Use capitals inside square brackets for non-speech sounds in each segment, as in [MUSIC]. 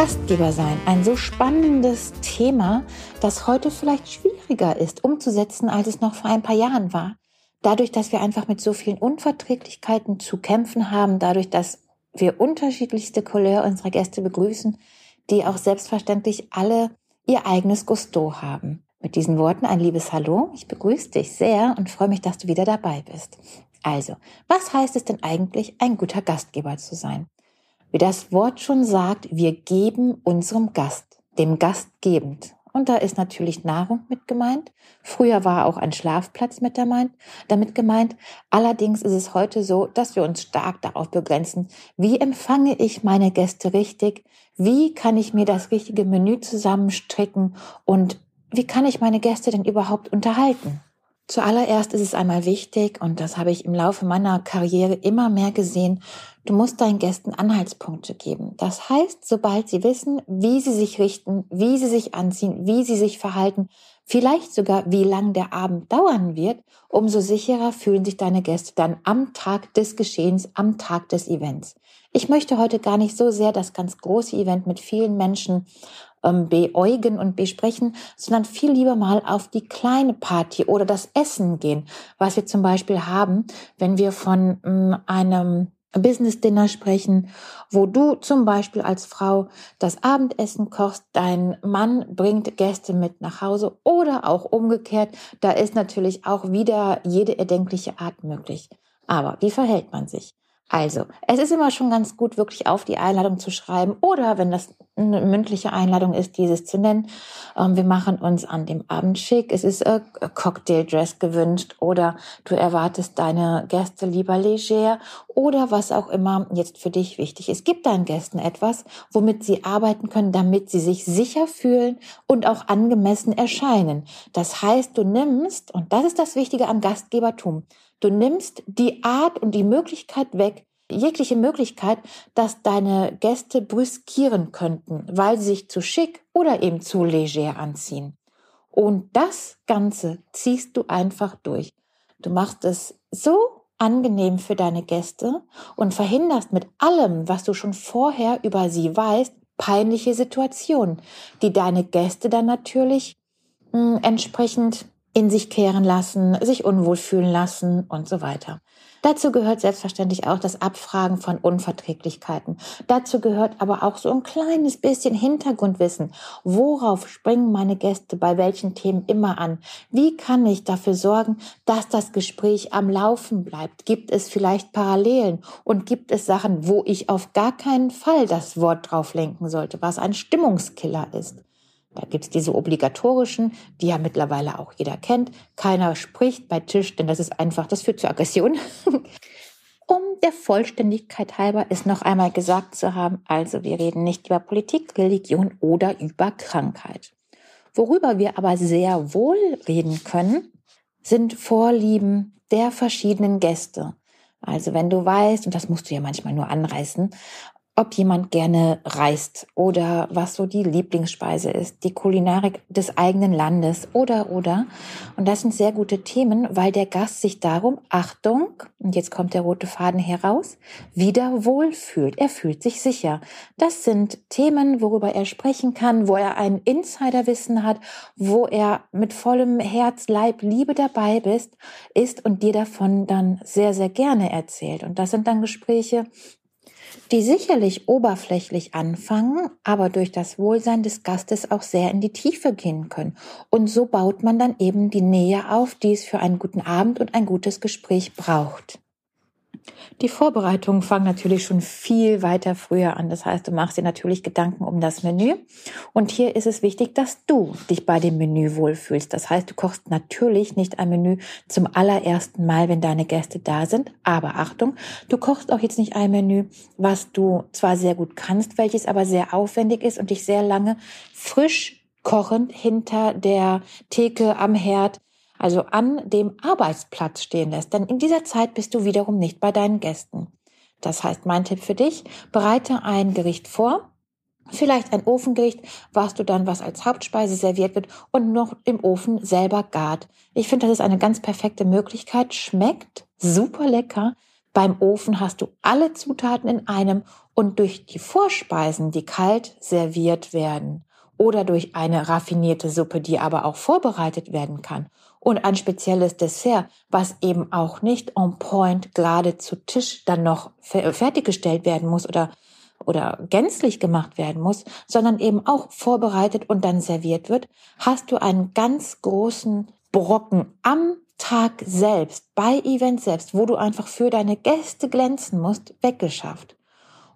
Gastgeber sein, ein so spannendes Thema, das heute vielleicht schwieriger ist umzusetzen, als es noch vor ein paar Jahren war. Dadurch, dass wir einfach mit so vielen Unverträglichkeiten zu kämpfen haben, dadurch, dass wir unterschiedlichste Couleur unserer Gäste begrüßen, die auch selbstverständlich alle ihr eigenes Gusto haben. Mit diesen Worten ein liebes Hallo. Ich begrüße dich sehr und freue mich, dass du wieder dabei bist. Also, was heißt es denn eigentlich, ein guter Gastgeber zu sein? Wie das Wort schon sagt, wir geben unserem Gast, dem Gast gebend. Und da ist natürlich Nahrung mit gemeint. Früher war auch ein Schlafplatz mit damit gemeint. Allerdings ist es heute so, dass wir uns stark darauf begrenzen, wie empfange ich meine Gäste richtig? Wie kann ich mir das richtige Menü zusammenstricken? Und wie kann ich meine Gäste denn überhaupt unterhalten? Zuallererst ist es einmal wichtig, und das habe ich im Laufe meiner Karriere immer mehr gesehen, du musst deinen Gästen Anhaltspunkte geben. Das heißt, sobald sie wissen, wie sie sich richten, wie sie sich anziehen, wie sie sich verhalten, vielleicht sogar wie lang der Abend dauern wird, umso sicherer fühlen sich deine Gäste dann am Tag des Geschehens, am Tag des Events. Ich möchte heute gar nicht so sehr das ganz große Event mit vielen Menschen ähm, beäugen und besprechen, sondern viel lieber mal auf die kleine Party oder das Essen gehen, was wir zum Beispiel haben, wenn wir von ähm, einem Business Dinner sprechen, wo du zum Beispiel als Frau das Abendessen kochst, dein Mann bringt Gäste mit nach Hause oder auch umgekehrt. Da ist natürlich auch wieder jede erdenkliche Art möglich. Aber wie verhält man sich? Also, es ist immer schon ganz gut, wirklich auf die Einladung zu schreiben oder wenn das eine mündliche Einladung ist, dieses zu nennen. Ähm, wir machen uns an dem Abend schick. Es ist äh, Cocktail-Dress gewünscht oder du erwartest deine Gäste lieber leger oder was auch immer jetzt für dich wichtig ist. Gib deinen Gästen etwas, womit sie arbeiten können, damit sie sich sicher fühlen und auch angemessen erscheinen. Das heißt, du nimmst, und das ist das Wichtige am Gastgebertum, Du nimmst die Art und die Möglichkeit weg, jegliche Möglichkeit, dass deine Gäste brüskieren könnten, weil sie sich zu schick oder eben zu leger anziehen. Und das Ganze ziehst du einfach durch. Du machst es so angenehm für deine Gäste und verhinderst mit allem, was du schon vorher über sie weißt, peinliche Situationen, die deine Gäste dann natürlich hm, entsprechend in sich kehren lassen, sich unwohl fühlen lassen und so weiter. Dazu gehört selbstverständlich auch das Abfragen von Unverträglichkeiten. Dazu gehört aber auch so ein kleines bisschen Hintergrundwissen. Worauf springen meine Gäste bei welchen Themen immer an? Wie kann ich dafür sorgen, dass das Gespräch am Laufen bleibt? Gibt es vielleicht Parallelen und gibt es Sachen, wo ich auf gar keinen Fall das Wort drauf lenken sollte, was ein Stimmungskiller ist? Da gibt's diese obligatorischen, die ja mittlerweile auch jeder kennt. Keiner spricht bei Tisch, denn das ist einfach, das führt zur Aggression. [LAUGHS] um der Vollständigkeit halber ist noch einmal gesagt zu haben, also wir reden nicht über Politik, Religion oder über Krankheit. Worüber wir aber sehr wohl reden können, sind Vorlieben der verschiedenen Gäste. Also wenn du weißt, und das musst du ja manchmal nur anreißen, ob jemand gerne reist oder was so die Lieblingsspeise ist, die Kulinarik des eigenen Landes oder oder. Und das sind sehr gute Themen, weil der Gast sich darum, Achtung, und jetzt kommt der rote Faden heraus, wieder wohlfühlt. Er fühlt sich sicher. Das sind Themen, worüber er sprechen kann, wo er ein Insiderwissen hat, wo er mit vollem Herz, Leib, Liebe dabei bist, ist und dir davon dann sehr, sehr gerne erzählt. Und das sind dann Gespräche, die sicherlich oberflächlich anfangen, aber durch das Wohlsein des Gastes auch sehr in die Tiefe gehen können. Und so baut man dann eben die Nähe auf, die es für einen guten Abend und ein gutes Gespräch braucht. Die Vorbereitungen fangen natürlich schon viel weiter früher an. Das heißt, du machst dir natürlich Gedanken um das Menü. Und hier ist es wichtig, dass du dich bei dem Menü wohlfühlst. Das heißt, du kochst natürlich nicht ein Menü zum allerersten Mal, wenn deine Gäste da sind. Aber Achtung, du kochst auch jetzt nicht ein Menü, was du zwar sehr gut kannst, welches aber sehr aufwendig ist und dich sehr lange frisch kochend hinter der Theke am Herd also an dem Arbeitsplatz stehen lässt. Denn in dieser Zeit bist du wiederum nicht bei deinen Gästen. Das heißt, mein Tipp für dich, bereite ein Gericht vor, vielleicht ein Ofengericht, was du dann, was als Hauptspeise serviert wird und noch im Ofen selber gart. Ich finde, das ist eine ganz perfekte Möglichkeit, schmeckt super lecker. Beim Ofen hast du alle Zutaten in einem Und durch die Vorspeisen, die kalt serviert werden, oder durch eine raffinierte Suppe, die aber auch vorbereitet werden kann, und ein spezielles Dessert, was eben auch nicht on point gerade zu Tisch dann noch fertiggestellt werden muss oder oder gänzlich gemacht werden muss, sondern eben auch vorbereitet und dann serviert wird, hast du einen ganz großen Brocken am Tag selbst, bei Event selbst, wo du einfach für deine Gäste glänzen musst, weggeschafft.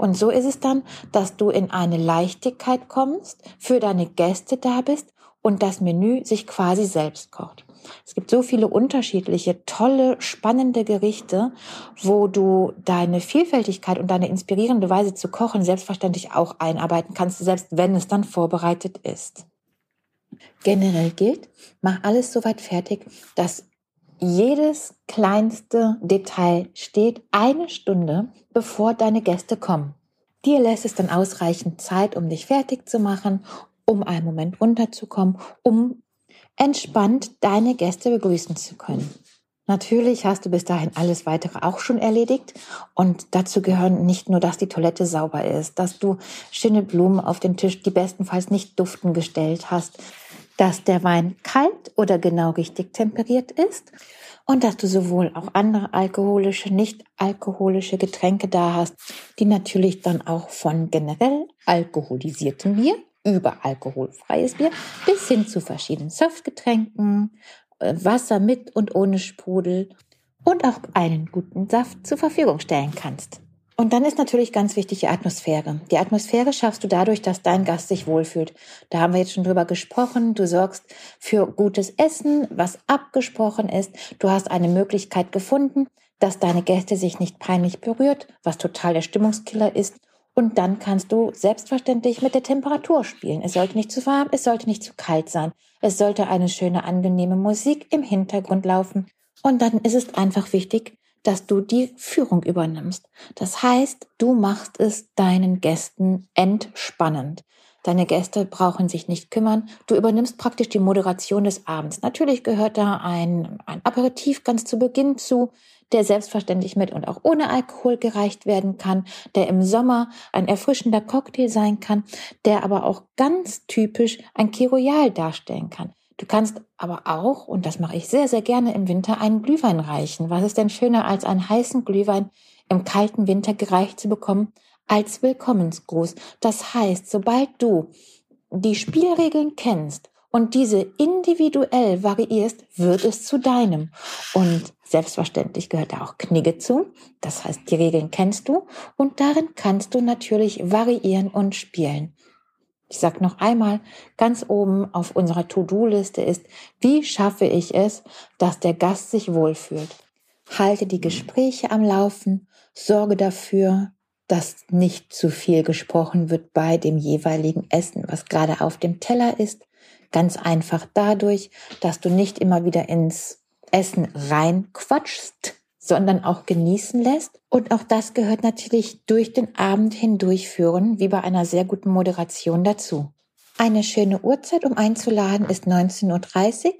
Und so ist es dann, dass du in eine Leichtigkeit kommst, für deine Gäste da bist und das Menü sich quasi selbst kocht. Es gibt so viele unterschiedliche, tolle, spannende Gerichte, wo du deine Vielfältigkeit und deine inspirierende Weise zu kochen selbstverständlich auch einarbeiten kannst, selbst wenn es dann vorbereitet ist. Generell gilt, mach alles soweit fertig, dass jedes kleinste Detail steht eine Stunde, bevor deine Gäste kommen. Dir lässt es dann ausreichend Zeit, um dich fertig zu machen, um einen Moment runterzukommen, um entspannt deine Gäste begrüßen zu können. Natürlich hast du bis dahin alles weitere auch schon erledigt und dazu gehören nicht nur, dass die Toilette sauber ist, dass du schöne Blumen auf den Tisch, die bestenfalls nicht duften gestellt hast, dass der Wein kalt oder genau richtig temperiert ist und dass du sowohl auch andere alkoholische, nicht alkoholische Getränke da hast, die natürlich dann auch von generell alkoholisiertem Bier über alkoholfreies Bier bis hin zu verschiedenen Softgetränken, äh, Wasser mit und ohne Sprudel und auch einen guten Saft zur Verfügung stellen kannst. Und dann ist natürlich ganz wichtig die Atmosphäre. Die Atmosphäre schaffst du dadurch, dass dein Gast sich wohlfühlt. Da haben wir jetzt schon drüber gesprochen. Du sorgst für gutes Essen, was abgesprochen ist. Du hast eine Möglichkeit gefunden, dass deine Gäste sich nicht peinlich berührt, was total der Stimmungskiller ist. Und dann kannst du selbstverständlich mit der Temperatur spielen. Es sollte nicht zu warm, es sollte nicht zu kalt sein. Es sollte eine schöne, angenehme Musik im Hintergrund laufen. Und dann ist es einfach wichtig, dass du die Führung übernimmst. Das heißt, du machst es deinen Gästen entspannend. Deine Gäste brauchen sich nicht kümmern. Du übernimmst praktisch die Moderation des Abends. Natürlich gehört da ein, ein Aperitif ganz zu Beginn zu der selbstverständlich mit und auch ohne Alkohol gereicht werden kann, der im Sommer ein erfrischender Cocktail sein kann, der aber auch ganz typisch ein Kiroyal darstellen kann. Du kannst aber auch, und das mache ich sehr, sehr gerne im Winter, einen Glühwein reichen. Was ist denn schöner, als einen heißen Glühwein im kalten Winter gereicht zu bekommen, als Willkommensgruß? Das heißt, sobald du die Spielregeln kennst und diese individuell variierst, wird es zu deinem. Und selbstverständlich gehört da auch Knigge zu. Das heißt, die Regeln kennst du und darin kannst du natürlich variieren und spielen. Ich sag noch einmal, ganz oben auf unserer To-Do-Liste ist, wie schaffe ich es, dass der Gast sich wohlfühlt? Halte die Gespräche am Laufen, sorge dafür, dass nicht zu viel gesprochen wird bei dem jeweiligen Essen, was gerade auf dem Teller ist. Ganz einfach dadurch, dass du nicht immer wieder ins Essen reinquatschst, sondern auch genießen lässt. Und auch das gehört natürlich durch den Abend hindurchführen, wie bei einer sehr guten Moderation dazu. Eine schöne Uhrzeit, um einzuladen, ist 19.30 Uhr.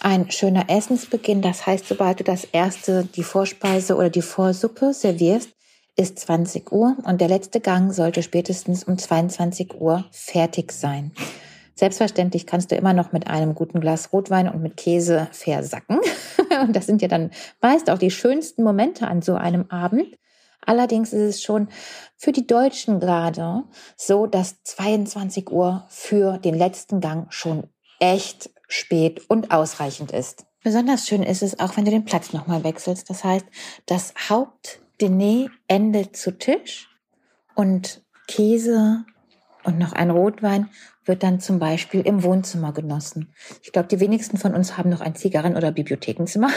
Ein schöner Essensbeginn, das heißt, sobald du das erste, die Vorspeise oder die Vorsuppe servierst, ist 20 Uhr und der letzte Gang sollte spätestens um 22 Uhr fertig sein. Selbstverständlich kannst du immer noch mit einem guten Glas Rotwein und mit Käse versacken. [LAUGHS] Und das sind ja dann meist auch die schönsten Momente an so einem Abend. Allerdings ist es schon für die Deutschen gerade so, dass 22 Uhr für den letzten Gang schon echt spät und ausreichend ist. Besonders schön ist es auch, wenn du den Platz nochmal wechselst. Das heißt, das Hauptdiner endet zu Tisch und Käse und noch ein Rotwein wird dann zum Beispiel im Wohnzimmer genossen. Ich glaube, die wenigsten von uns haben noch ein Zigarren- oder Bibliothekenzimmer.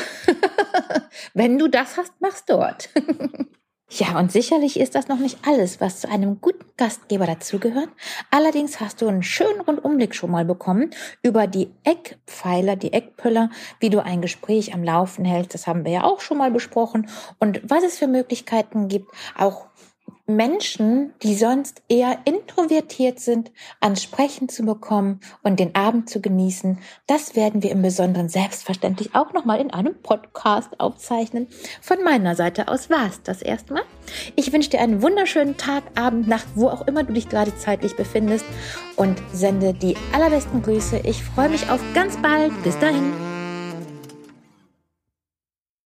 [LAUGHS] Wenn du das hast, mach's dort. [LAUGHS] ja, und sicherlich ist das noch nicht alles, was zu einem guten Gastgeber dazugehört. Allerdings hast du einen schönen Rundumblick schon mal bekommen über die Eckpfeiler, die Eckpöller, wie du ein Gespräch am Laufen hältst. Das haben wir ja auch schon mal besprochen. Und was es für Möglichkeiten gibt, auch Menschen, die sonst eher introvertiert sind, ansprechen zu bekommen und den Abend zu genießen. Das werden wir im Besonderen selbstverständlich auch nochmal in einem Podcast aufzeichnen. Von meiner Seite aus war es das erstmal. Ich wünsche dir einen wunderschönen Tag, Abend, Nacht, wo auch immer du dich gerade zeitlich befindest und sende die allerbesten Grüße. Ich freue mich auf ganz bald. Bis dahin.